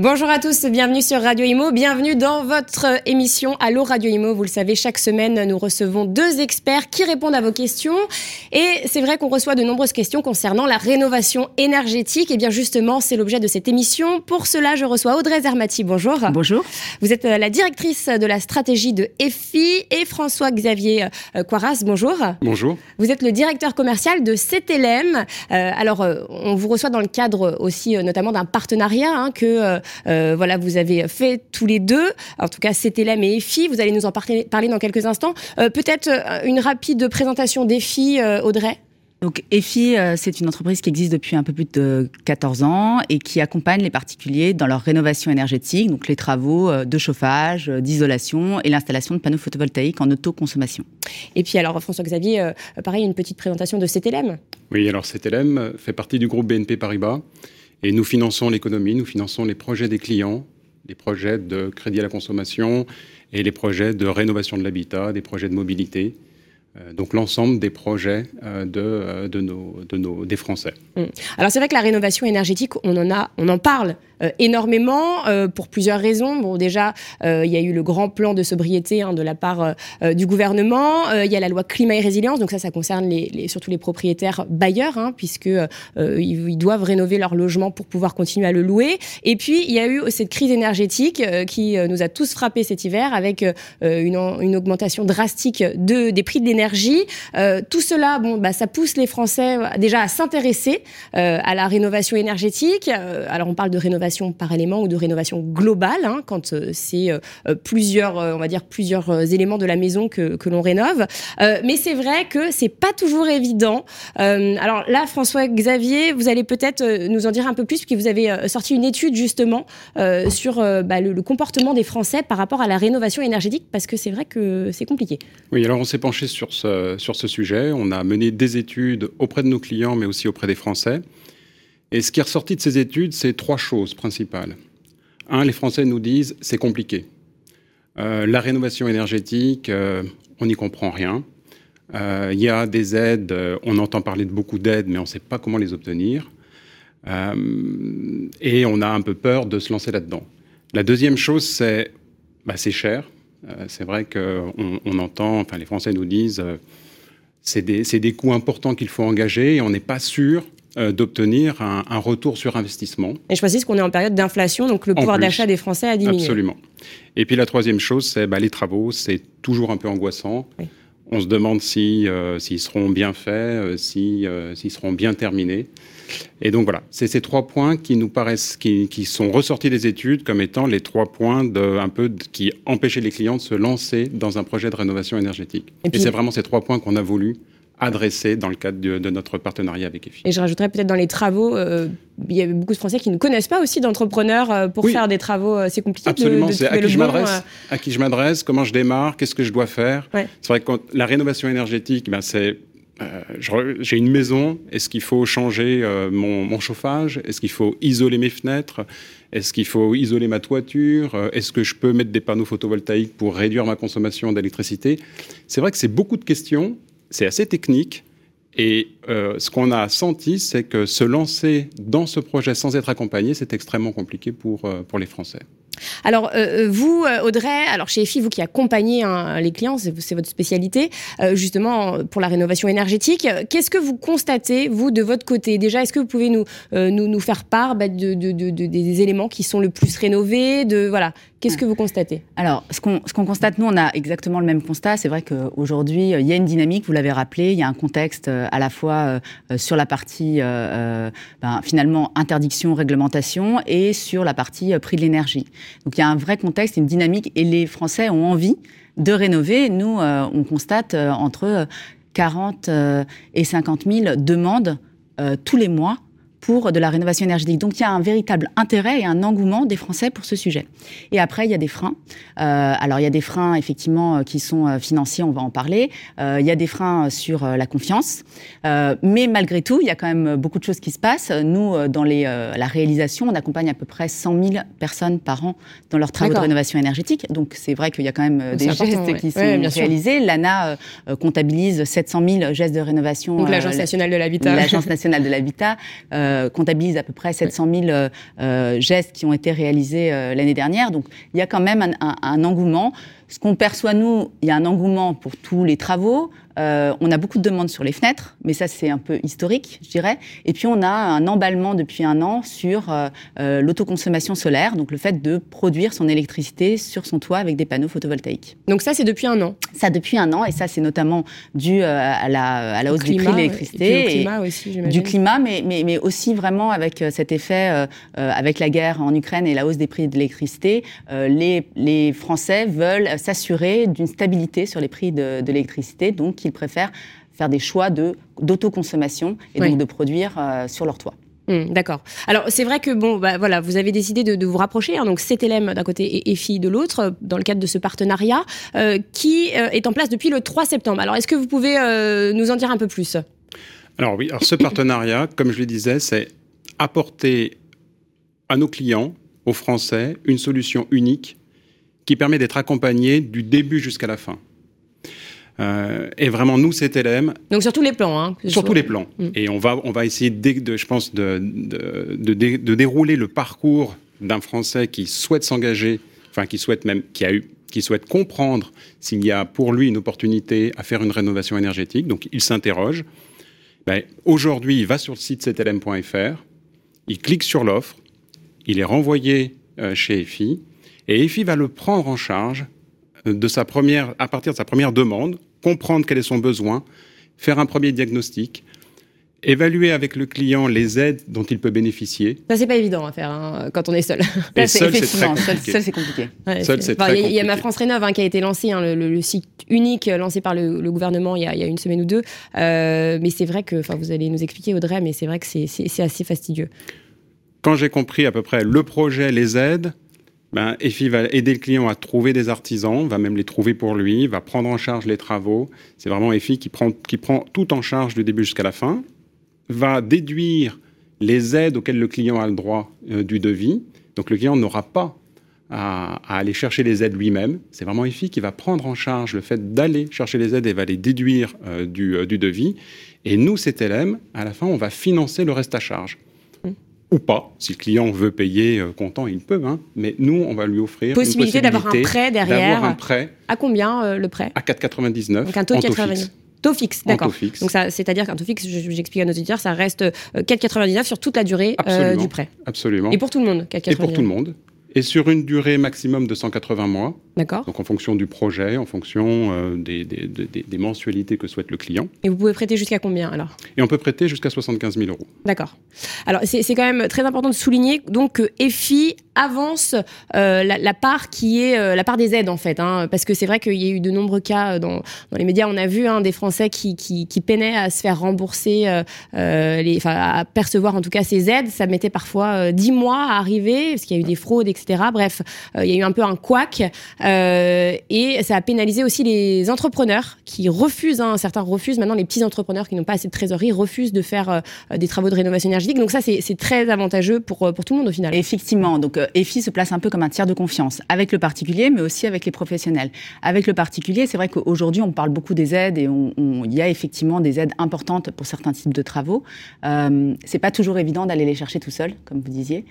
Bonjour à tous, bienvenue sur Radio Imo, bienvenue dans votre émission Allo Radio Imo. Vous le savez, chaque semaine, nous recevons deux experts qui répondent à vos questions. Et c'est vrai qu'on reçoit de nombreuses questions concernant la rénovation énergétique. Et bien justement, c'est l'objet de cette émission. Pour cela, je reçois Audrey Zermati. Bonjour. Bonjour. Vous êtes euh, la directrice de la stratégie de EFI et François-Xavier euh, Quaras. Bonjour. Bonjour. Vous êtes le directeur commercial de CTLM. Euh, alors, on vous reçoit dans le cadre aussi notamment d'un partenariat hein, que euh, voilà, vous avez fait tous les deux, en tout cas c'était là et EFI, vous allez nous en parler, dans quelques instants. Euh, peut-être euh, une rapide présentation d'EFI, Audrey donc EFI, c'est une entreprise qui existe depuis un peu plus de 14 ans et qui accompagne les particuliers dans leur rénovation énergétique, donc les travaux de chauffage, d'isolation et l'installation de panneaux photovoltaïques en autoconsommation. Et puis alors François-Xavier, pareil, une petite présentation de CTLM. Oui, alors CTLM fait partie du groupe BNP Paribas et nous finançons l'économie, nous finançons les projets des clients, les projets de crédit à la consommation et les projets de rénovation de l'habitat, des projets de mobilité. Euh, donc l'ensemble des projets euh, de, euh, des Français. Mmh. Alors c'est vrai que la rénovation énergétique, on en, parle énormément pour plusieurs raisons. Bon déjà, il y a eu le grand plan de sobriété hein, de la part du gouvernement. Il y a la loi climat et résilience, donc ça, ça concerne surtout les propriétaires bailleurs, hein, puisque ils, doivent rénover leur logement pour pouvoir continuer à le louer. Et puis il y a eu cette crise énergétique qui nous a tous frappés cet hiver avec une, augmentation drastique de, des prix de l'énergie euh, tout cela, bon, bah, ça pousse les Français euh, déjà à s'intéresser euh, à la rénovation énergétique. alors on parle de rénovation par élément ou de rénovation globale, hein, quand c'est plusieurs, on va dire plusieurs éléments de la maison que, l'on rénove. mais c'est vrai que c'est pas toujours évident. alors là, François Xavier, vous allez peut-être nous en dire un peu plus, puisque vous avez sorti une étude justement sur bah, le, le comportement des Français par rapport à la rénovation énergétique, parce que c'est vrai que c'est compliqué. Oui, alors on s'est penché sur sur ce sujet. On a mené des études auprès de nos clients, mais aussi auprès des Français. Et ce qui est ressorti de ces études, c'est trois choses principales. Un, les Français nous disent c'est compliqué. Euh, la rénovation énergétique, euh, on n'y comprend rien. Euh, il y a des aides, on entend parler de beaucoup d'aides, mais on ne sait pas comment les obtenir. et on a un peu peur de se lancer là-dedans. La deuxième chose, c'est bah, c'est cher. Euh, c'est vrai qu'on on entend, enfin les Français nous disent, euh, c'est des, des, coûts importants qu'il faut engager et on n'est pas sûr euh, d'obtenir un, retour sur investissement. Et je précise qu'on est en période d'inflation, donc le pouvoir d'achat des Français a diminué. Absolument. Et puis la troisième chose, c'est bah, les travaux, c'est toujours un peu angoissant. On se demande s'ils seront bien faits, s'ils seront bien terminés. Et donc voilà, c'est ces trois points qui nous paraissent, qui, sont ressortis des études comme étant les trois points de, un peu qui empêchaient les clients de se lancer dans un projet de rénovation énergétique. Et, c'est vraiment ces trois points qu'on a voulu adresser dans le cadre de, notre partenariat avec EFI. Et je rajouterais peut-être dans les travaux, euh, il y a beaucoup de Français qui ne connaissent pas aussi d'entrepreneurs euh, pour faire des travaux. Euh, c'est compliqué Absolument, c'est à, qui je m'adresse, à qui je m'adresse, comment je démarre, qu'est-ce que je dois faire. C'est vrai que la rénovation énergétique, ben, c'est euh, j'ai une maison, est-ce qu'il faut changer euh, mon, chauffage Est-ce qu'il faut isoler mes fenêtres Est-ce qu'il faut isoler ma toiture euh, Est-ce que je peux mettre des panneaux photovoltaïques pour réduire ma consommation d'électricité C'est vrai que c'est beaucoup de questions, c'est assez technique. Et ce qu'on a senti, c'est que se lancer dans ce projet sans être accompagné, c'est extrêmement compliqué pour, pour les Français. Alors, euh, euh, vous, euh, Audrey, alors chez EFI, vous qui accompagnez hein, les clients, c'est votre spécialité, justement pour la rénovation énergétique, qu'est-ce que vous constatez, vous, de votre côté? Déjà, est-ce que vous pouvez nous, nous, faire part bah, de, des éléments qui sont le plus rénovés de, voilà, Qu'est-ce que vous constatez? Alors, ce qu'on constate, nous, on a exactement le même constat. C'est vrai qu'aujourd'hui, il y a une dynamique, vous l'avez rappelé, il y a un contexte à la fois sur la partie, ben, finalement, interdiction, réglementation, et sur la partie prix de l'énergie. Donc il y a un vrai contexte, une dynamique, et les Français ont envie de rénover. Nous, euh, on constate euh, entre 40 euh, et 50 000 demandes tous les mois pour de la rénovation énergétique. Donc il y a un véritable intérêt et un engouement des Français pour ce sujet. Et après, il y a des freins. Euh, alors il y a des freins effectivement qui sont financiers, on va en parler. il y a des freins sur la confiance. mais malgré tout, il y a quand même beaucoup de choses qui se passent. Nous, dans les, la réalisation, on accompagne à peu près 100 000 personnes par an dans leurs travaux de rénovation énergétique. Donc c'est vrai qu'il y a quand même des gestes qui sont réalisés. L'ANA comptabilise 700 000 gestes de rénovation. Donc l'Agence nationale de l'habitat. L'Agence nationale de l'habitat euh, comptabilise à peu près 700 000 euh, euh, gestes qui ont été réalisés l'année dernière. Donc il y a quand même un engouement. Ce qu'on perçoit, nous, il y a un engouement pour tous les travaux. Euh, on a beaucoup de demandes sur les fenêtres, mais ça c'est un peu historique, je dirais. Et puis on a un emballement depuis un an sur euh, euh, l'autoconsommation solaire, donc le fait de produire son électricité sur son toit avec des panneaux photovoltaïques. Donc ça c'est depuis un an. Ça depuis un an, et ça c'est notamment dû à la, à la hausse du prix de l'électricité, du climat aussi, du climat, mais, mais, mais, aussi vraiment avec cet effet, avec la guerre en Ukraine et la hausse des prix de l'électricité, les, les Français veulent s'assurer d'une stabilité sur les prix de, l'électricité, donc ils préfèrent faire des choix d'autoconsommation et donc de produire euh, sur leur toit. Mmh, d'accord. Alors c'est vrai que bon, bah, voilà, vous avez décidé de, vous rapprocher, hein, donc CTLM d'un côté et EFI de l'autre, dans le cadre de ce partenariat euh, qui euh, est en place depuis le 3 septembre. Alors est-ce que vous pouvez nous en dire un peu plus? Alors oui, alors ce partenariat, comme je le disais, c'est apporter à nos clients, aux Français, une solution unique qui permet d'être accompagné du début jusqu'à la fin. Euh, et vraiment, nous, CTLM. Donc sur tous les plans. Hein, sur tous les plans. Mm. Et on va, on va essayer, de, je pense, de, de, de, dérouler le parcours d'un Français qui souhaite s'engager, enfin qui souhaite même, qui a eu, qui souhaite comprendre s'il y a pour lui une opportunité à faire une rénovation énergétique. Donc il s'interroge. Ben, Aujourd'hui, il va sur le site ctlm.fr, il clique sur l'offre, il est renvoyé euh, chez EFI et EFI va le prendre en charge euh, de sa première, à partir de sa première demande, comprendre quel est son besoin, faire un premier diagnostic, évaluer avec le client les aides dont il peut bénéficier. Ça, c'est pas évident à faire hein, quand on est seul. Et seul, c'est très compliqué. Seul, c'est compliqué. Il y, a ma France Rénov hein, qui a été lancé, hein, le, site unique lancé par le, gouvernement il y, a, une semaine ou deux. Euh, mais c'est vrai que, enfin, vous allez nous expliquer, Audrey, mais c'est vrai que c'est assez fastidieux. Quand j'ai compris à peu près le projet, les aides, ben, EFI va aider le client à trouver des artisans, va même les trouver pour lui, va prendre en charge les travaux. C'est vraiment EFI qui prend, tout en charge du début jusqu'à la fin, va déduire les aides auxquelles le client a le droit euh, du devis. Donc le client n'aura pas à, aller chercher les aides lui-même. C'est vraiment EFI qui va prendre en charge le fait d'aller chercher les aides et va les déduire euh, du, euh, du, devis. Et nous, CTLM, à la fin, on va financer le reste à charge ou pas. Si le client veut payer euh, comptant, il peut. Hein. Mais nous, on va lui offrir possibilité, d'avoir un prêt derrière. un prêt. À combien euh, le prêt À 4,99. Donc un taux de 4,99. Taux fixe, d'accord. Donc ça, c'est-à-dire qu'un taux fixe, j'explique à nos auditeurs, ça reste 4,99 euh, sur toute la durée du prêt. Absolument. Et pour tout le monde, 4,99. Et pour tout le monde et sur une durée maximum de 180 mois. D'accord. Donc en fonction du projet, en fonction euh, des, des, des, mensualités que souhaite le client. Et vous pouvez prêter jusqu'à combien alors? Et on peut prêter jusqu'à 75 000 euros. D'accord. Alors c'est quand même très important de souligner donc que EFI avance euh, la, part qui est euh, la part des aides en fait, hein, parce que c'est vrai qu'il y a eu de nombreux cas dans, dans les médias, on a vu hein, des Français qui, qui, qui, peinaient à se faire rembourser, les, à percevoir en tout cas ces aides. Ça mettait parfois 10 mois à arriver parce qu'il y a eu des fraudes, etc. Bref, euh, il y a eu un peu un couac euh, et ça a pénalisé aussi les entrepreneurs qui refusent, hein, certains refusent maintenant, les petits entrepreneurs qui n'ont pas assez de trésorerie refusent de faire euh, des travaux de rénovation énergétique. Donc ça, c'est très avantageux pour, tout le monde au final. Effectivement, donc EFI se place un peu comme un tiers de confiance avec le particulier, mais aussi avec les professionnels. Avec le particulier, c'est vrai qu'aujourd'hui, on parle beaucoup des aides et il y a effectivement des aides importantes pour certains types de travaux. Euh, c'est pas toujours évident d'aller les chercher tout seul, comme vous disiez.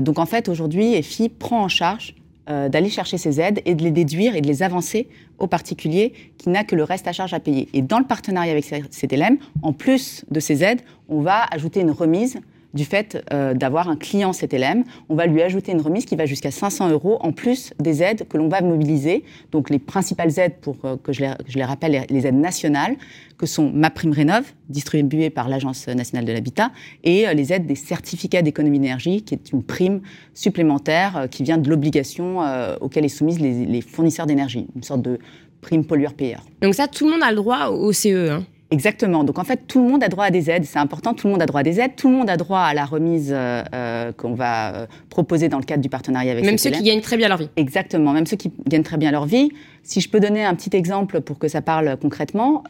donc en fait, aujourd'hui, EFI prend en charge euh, d'aller chercher ces aides et de les déduire et de les avancer au particulier qui n'a que le reste à charge à payer. Et dans le partenariat avec CTLM, en plus de ces aides, on va ajouter une remise du fait euh, d'avoir un client CTLM. On va lui ajouter une remise qui va jusqu'à 500 euros en plus des aides que l'on va mobiliser. Donc les principales aides, pour euh, que, je les, rappelle, les aides nationales, que sont Ma Prime Rénov, distribuée par l'Agence nationale de l'habitat, et euh, les aides des certificats d'économie d'énergie, qui est une prime supplémentaire qui vient de l'obligation auquel est soumise les, les fournisseurs d'énergie, une sorte de prime pollueur-payeur. Donc ça, tout le monde a le droit au CE. Hein Exactement. Donc en fait, tout le monde a droit à des aides. C'est important, tout le monde a droit à des aides. Tout le monde a droit à la remise euh, euh, qu'on va euh, proposer dans le cadre du partenariat avec Même ceux qui gagnent très bien leur vie. Exactement, même ceux qui gagnent très bien leur vie. Si je peux donner un petit exemple pour que ça parle concrètement,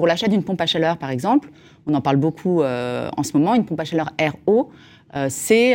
pour l'achat d'une pompe à chaleur, par exemple, on en parle beaucoup en ce moment, une pompe à chaleur RO, c'est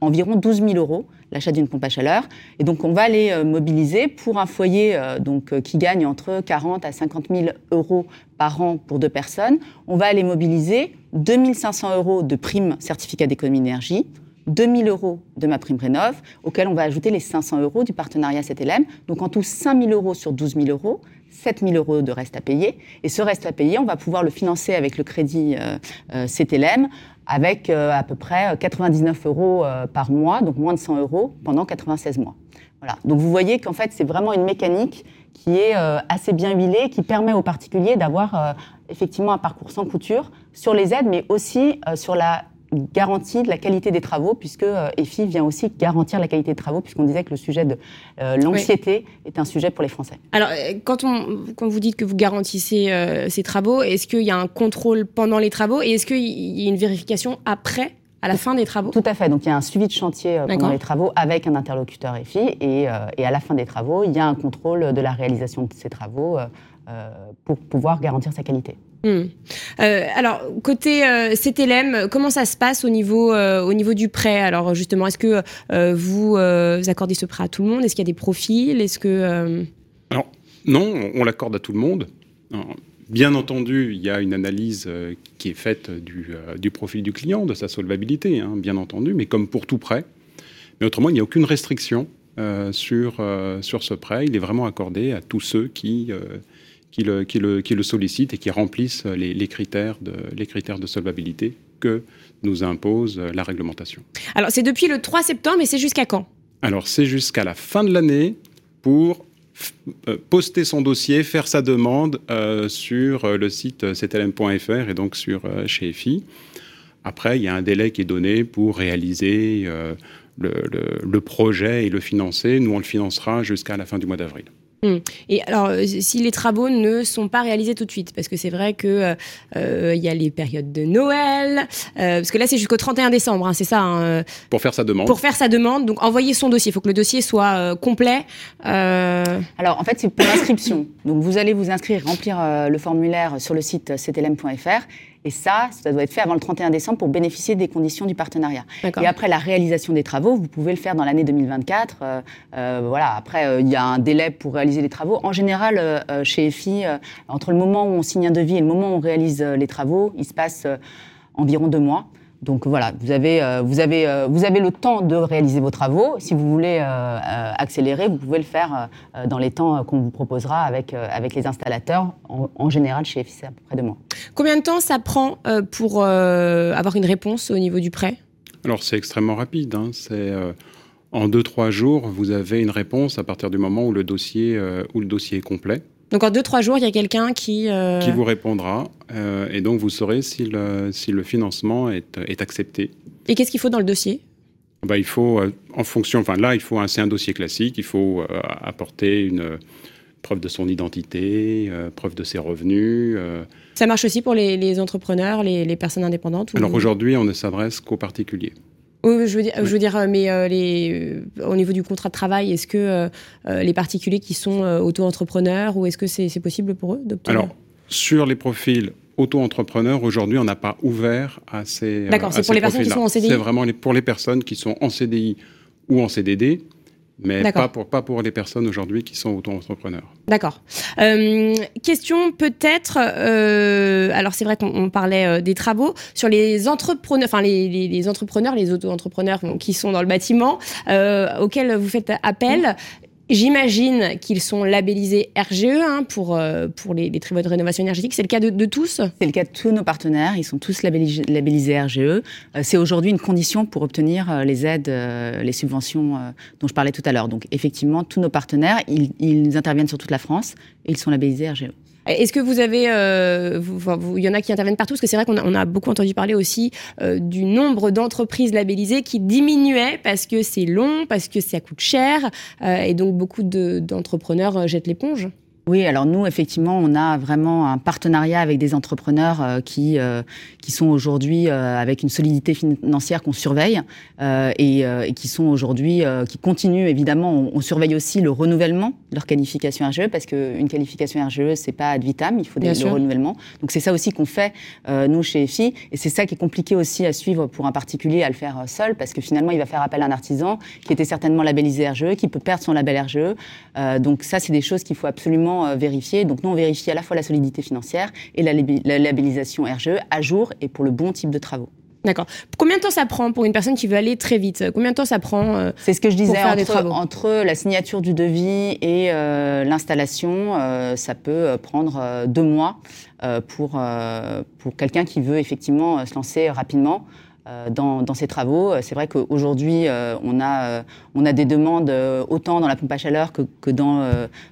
environ 12 000 euros l'achat d'une pompe à chaleur. Et donc, on va les mobiliser pour un foyer donc, qui gagne entre 40 à 50 000 euros par an pour deux personnes, on va aller mobiliser 2500 euros de prime certificat d'économie d'énergie, 2000 euros de ma prime rénov, auquel on va ajouter les 500 euros du partenariat CTLM. Donc en tout, 5000 euros sur 12 000 euros, 7000 euros de reste à payer. Et ce reste à payer, on va pouvoir le financer avec le crédit euh, euh, CTLM avec euh, à peu près 99 euros par mois, donc moins de 100 euros pendant 96 mois. Voilà. Donc vous voyez qu'en fait, c'est vraiment une mécanique qui est assez bien huilé, qui permet aux particuliers d'avoir effectivement un parcours sans couture sur les aides, mais aussi sur la garantie de la qualité des travaux, puisque EFI vient aussi garantir la qualité des travaux, puisqu'on disait que le sujet de l'anxiété est un sujet pour les Français. Alors, quand, on, quand vous dites que vous garantissez ces travaux, est-ce qu'il y a un contrôle pendant les travaux et est-ce qu'il y a une vérification après à la fin des travaux? Tout à fait. Donc il y a un suivi de chantier euh, pendant les travaux avec un interlocuteur EFI et, euh, et, à la fin des travaux, il y a un contrôle de la réalisation de ces travaux euh, pour pouvoir garantir sa qualité. Hmm. alors, côté CTLM, comment ça se passe au niveau, au niveau du prêt? Alors, justement, est-ce que vous, accordez ce prêt à tout le monde? Est-ce qu'il y a des profils? Est-ce que... Alors, non, on l'accorde à tout le monde. Bien entendu, il y a une analyse euh, qui est faite euh, du, profil du client, de sa solvabilité, hein, bien entendu, mais comme pour tout prêt. Mais autrement, il n'y a aucune restriction euh, sur, sur ce prêt. Il est vraiment accordé à tous ceux qui, qui, le, qui, le, qui le, sollicitent et qui remplissent les, critères de, les critères de solvabilité que nous impose la réglementation. Alors, c'est depuis le 3 septembre, mais c'est jusqu'à quand? Alors, c'est jusqu'à la fin de l'année pour euh, poster son dossier, faire sa demande euh, sur euh, le site ctlm.fr et donc sur chez EFI. Après, il y a un délai qui est donné pour réaliser le, projet et le financer. Nous, on le financera jusqu'à la fin du mois d'avril. Hmm. Et alors, euh, si les travaux ne sont pas réalisés tout de suite, parce que c'est vrai que euh, euh, il y a les périodes de Noël, parce que là c'est jusqu'au 31 décembre, hein, c'est ça. Hein, pour faire sa demande. Pour faire sa demande, donc envoyer son dossier. Il faut que le dossier soit complet. Alors en fait c'est pour l'inscription. Donc vous allez vous inscrire, remplir le formulaire sur le site ctlm.fr et ça, ça doit être fait avant le 31 décembre pour bénéficier des conditions du partenariat. Et après la réalisation des travaux, vous pouvez le faire dans l'année 2024. Euh, euh, voilà. Après, euh, il y a un délai pour réaliser les travaux. En général, chez EFI, entre le moment où on signe un devis et le moment où on réalise les travaux, il se passe environ deux mois. Donc voilà, vous avez, euh, vous, avez, euh, vous avez le temps de réaliser vos travaux. Si vous voulez euh, accélérer, vous pouvez le faire dans les temps qu'on vous proposera avec, avec les installateurs. En, général, chez FIC, à peu près deux mois. Combien de temps ça prend pour avoir une réponse au niveau du prêt? Alors c'est extrêmement rapide. Hein. C'est en deux trois jours, vous avez une réponse à partir du moment où le dossier, où le dossier est complet. Donc en deux, trois jours, il y a quelqu'un qui... Euh, qui vous répondra. Euh, et donc vous saurez si le, si le financement est, est accepté. Et qu'est-ce qu'il faut dans le dossier? Bah, Il faut, euh, en fonction... Enfin là, il faut c'est un dossier classique. Il faut apporter une preuve de son identité, preuve de ses revenus. Ça marche aussi pour les, les entrepreneurs, les, les, personnes indépendantes Alors aujourd'hui, on ne s'adresse qu'aux particuliers. Oui, je veux dire, je veux dire euh, mais euh, les, euh, au niveau du contrat de travail, est-ce que les particuliers qui sont auto-entrepreneurs ou est-ce que c'est possible pour eux d'obtenir? Alors, sur les profils auto-entrepreneurs, aujourd'hui, on n'a pas ouvert à ces. D'accord, c'est pour les personnes qui sont en CDI C'est vraiment pour les personnes qui sont en CDI ou en CDD mais pas pour, pas pour les personnes aujourd'hui qui sont auto-entrepreneurs. D'accord. Euh, question peut-être, euh, alors c'est vrai qu'on parlait euh, des travaux, sur les entrepreneurs, enfin les, les, entrepreneurs, les auto-entrepreneurs qui sont dans le bâtiment, auxquels vous faites appel. J'imagine qu'ils sont labellisés RGE hein, pour, euh, pour les, les, travaux de rénovation énergétique. C'est le cas de, tous C'est le cas de tous nos partenaires. Ils sont tous labellisés, RGE. Euh, c'est aujourd'hui une condition pour obtenir euh, les aides, les subventions dont je parlais tout à l'heure. Donc effectivement, tous nos partenaires, ils, ils interviennent sur toute la France et ils sont labellisés RGE. Est-ce que vous avez, euh, il y en a qui interviennent partout, parce que c'est vrai qu'on a, beaucoup entendu parler aussi euh, du nombre d'entreprises labellisées qui diminuait parce que c'est long, parce que ça coûte cher, euh, et donc beaucoup d'entrepreneurs jettent l'éponge. Oui, alors nous, effectivement, on a vraiment un partenariat avec des entrepreneurs euh, qui, euh, qui sont aujourd'hui euh, avec une solidité financière qu'on surveille et, et, qui sont aujourd'hui, qui continuent évidemment. On, surveille aussi le renouvellement de leur qualification RGE parce qu'une qualification RGE, c'est pas ad vitam, il faut des, le renouvellement. Donc c'est ça aussi qu'on fait, nous, chez EFI. Et c'est ça qui est compliqué aussi à suivre pour un particulier à le faire seul parce que finalement, il va faire appel à un artisan qui était certainement labellisé RGE, qui peut perdre son label RGE. donc ça, c'est des choses qu'il faut absolument euh, vérifier. Donc nous, on vérifie à la fois la solidité financière et la, labellisation RGE à jour et pour le bon type de travaux. D'accord. Combien de temps ça prend pour une personne qui veut aller très vite? Combien de temps ça prend euh, C'est ce que je disais entre, entre, la signature du devis et euh, l'installation, ça peut prendre deux mois pour pour quelqu'un qui veut effectivement se lancer rapidement. Euh, dans, ces travaux. C'est vrai qu'aujourd'hui, euh, on, a, euh, on a des demandes autant dans la pompe à chaleur que, que dans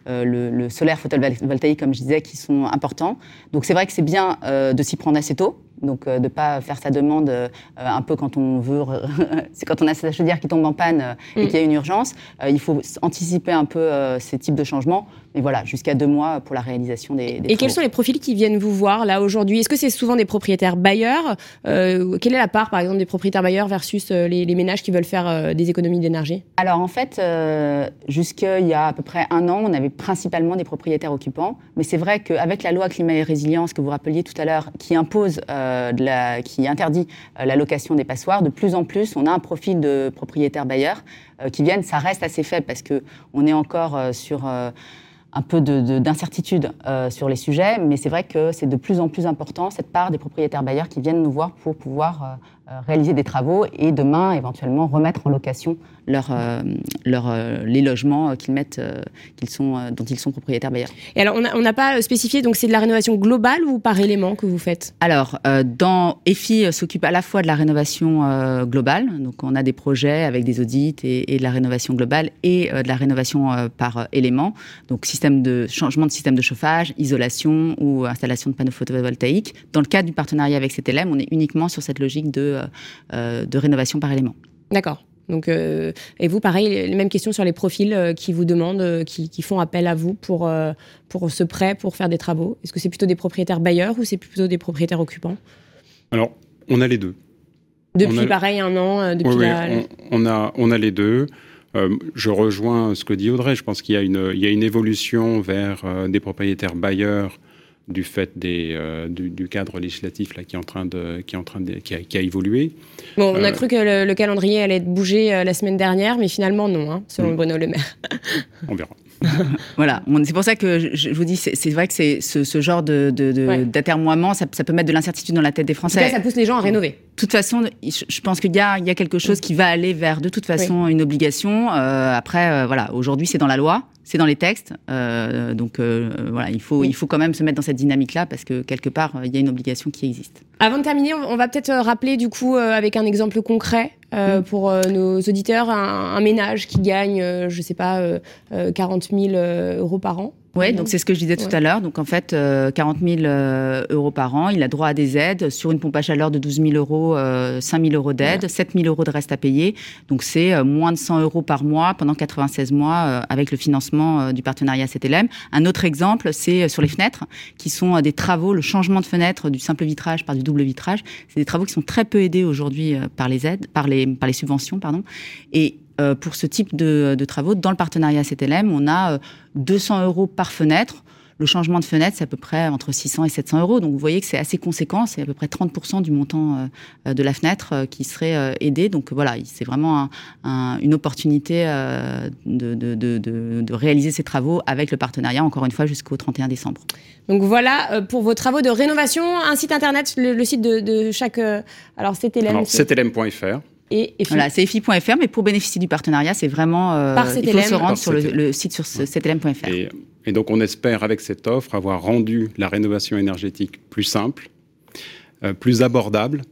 le, le, solaire photovoltaïque, comme je disais, qui sont importants. Donc c'est vrai que c'est bien de s'y prendre assez tôt donc de ne pas faire sa demande un peu quand on veut, c'est quand on a sa chaudière qui tombe en panne et mm. qu'il y a une urgence. il faut anticiper un peu ces types de changements et voilà, jusqu'à deux mois pour la réalisation des, Et quels sont les profils qui viennent vous voir là aujourd'hui? Est-ce que c'est souvent des propriétaires bailleurs? Euh, Quelle est la part, par exemple, des propriétaires bailleurs versus euh, les, ménages qui veulent faire euh, des économies d'énergie? Alors en fait, jusqu'il y a à peu près un an, on avait principalement des propriétaires occupants. Mais c'est vrai qu'avec la loi climat et résilience que vous rappeliez tout à l'heure, qui impose, la, qui interdit la location des passoires, de plus en plus, on a un profil de propriétaires bailleurs qui viennent. Ça reste assez faible parce que on est encore sur un peu d'incertitude euh, sur les sujets, mais c'est vrai que c'est de plus en plus important cette part des propriétaires bailleurs qui viennent nous voir pour pouvoir euh, euh, réaliser des travaux et demain éventuellement remettre en location leur, euh, leur, euh, les logements qu'ils mettent, qu'ils sont, dont ils sont propriétaires bailleurs. Et alors on n'a pas spécifié, donc c'est de la rénovation globale ou par élément que vous faites? Alors dans EFI s'occupe à la fois de la rénovation globale, donc on a des projets avec des audits et, de la rénovation globale et de la rénovation par élément, donc système de changement de système de chauffage, isolation ou installation de panneaux photovoltaïques. Dans le cadre du partenariat avec CTLM, on est uniquement sur cette logique de euh, euh, de, rénovation par élément. D'accord. Donc, euh, et vous, pareil, les mêmes questions sur les profils qui vous demandent, qui, font appel à vous pour, pour ce prêt, pour faire des travaux. Est-ce que c'est plutôt des propriétaires bailleurs ou c'est plutôt des propriétaires occupants? Alors, on a les deux. Depuis, pareil, un an depuis oui, on, a, on a les deux. je rejoins ce que dit Audrey. Je pense qu'il y, a une, il y a une évolution vers des propriétaires bailleurs du fait des, euh, du, cadre législatif là, qui, est en train de, qui, est en train de, qui, a, évolué. Bon, on a euh, cru que le, calendrier allait être bougé euh, la semaine dernière, mais finalement non, hein, selon mm. Bruno Le Maire. on verra. voilà, c'est pour ça que je, vous dis, c'est vrai que c'est ce, genre d'atermoiement, de, ça, peut mettre de l'incertitude dans la tête des Français. ça pousse les gens à rénover. De toute façon, je pense qu'il y, y a, quelque chose qui va aller vers, de toute façon, une obligation. après, voilà, aujourd'hui, c'est dans la loi c'est dans les textes. Euh, donc euh, voilà, il faut, il faut quand même se mettre dans cette dynamique-là parce que quelque part, il y a une obligation qui existe. Avant de terminer, on va peut-être rappeler du coup avec un exemple concret mm. pour nos auditeurs un, ménage qui gagne, je sais pas, 40 000 euros par an. Oui, donc c'est ce que je disais tout à l'heure. Donc en fait, 40 000 euros par an, il a droit à des aides. Sur une pompe à chaleur de 12 000 euros, 5 000 euros d'aide, 7 000 euros de reste à payer. Donc c'est moins de 100 euros par mois pendant 96 mois avec le financement euh, du partenariat CTLM. Un autre exemple, c'est euh, sur les fenêtres, qui sont euh, des travaux, le changement de fenêtre du simple vitrage par du double vitrage. C'est des travaux qui sont très peu aidés aujourd'hui par les aides, par les, par les subventions, pardon. Et pour ce type de, de, travaux, dans le partenariat CTLM, on a 200 euros par fenêtre le changement de fenêtre, c'est à peu près entre 600 et 700 euros. Donc vous voyez que c'est assez conséquent. C'est à peu près 30% du montant euh, de la fenêtre euh, qui serait euh, aidé. Donc voilà, c'est vraiment une opportunité de, de, réaliser ces travaux avec le partenariat, encore une fois, jusqu'au 31 décembre. Donc voilà pour vos travaux de rénovation. Un site internet, le, site de, chaque. alors CTLM. CTLM.fr. Et, Voilà, c'est EFI.fr, mais pour bénéficier du partenariat, c'est vraiment. Par CTLM. Il faut se rendre sur le, site sur CTLM.fr. Et donc on espère avec cette offre avoir rendu la rénovation énergétique plus simple, euh, plus abordable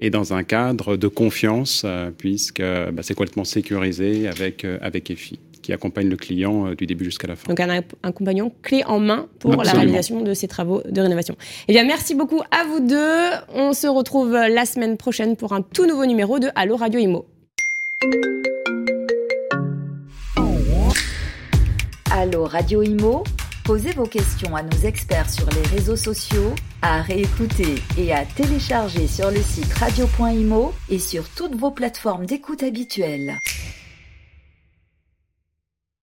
et dans un cadre de confiance, euh, puisque bah, c'est complètement sécurisé avec, euh, avec EFI qui accompagne le client du début jusqu'à la fin. Donc un, un, compagnon clé en main pour la réalisation de ces travaux de rénovation. Eh bien, merci beaucoup à vous deux. On se retrouve la semaine prochaine pour un tout nouveau numéro de Allo Radio Imo. Allo Radio Imo, Posez vos questions à nos experts sur les réseaux sociaux, à réécouter et à télécharger sur le site radio.imo et sur toutes vos plateformes d'écoute habituelles.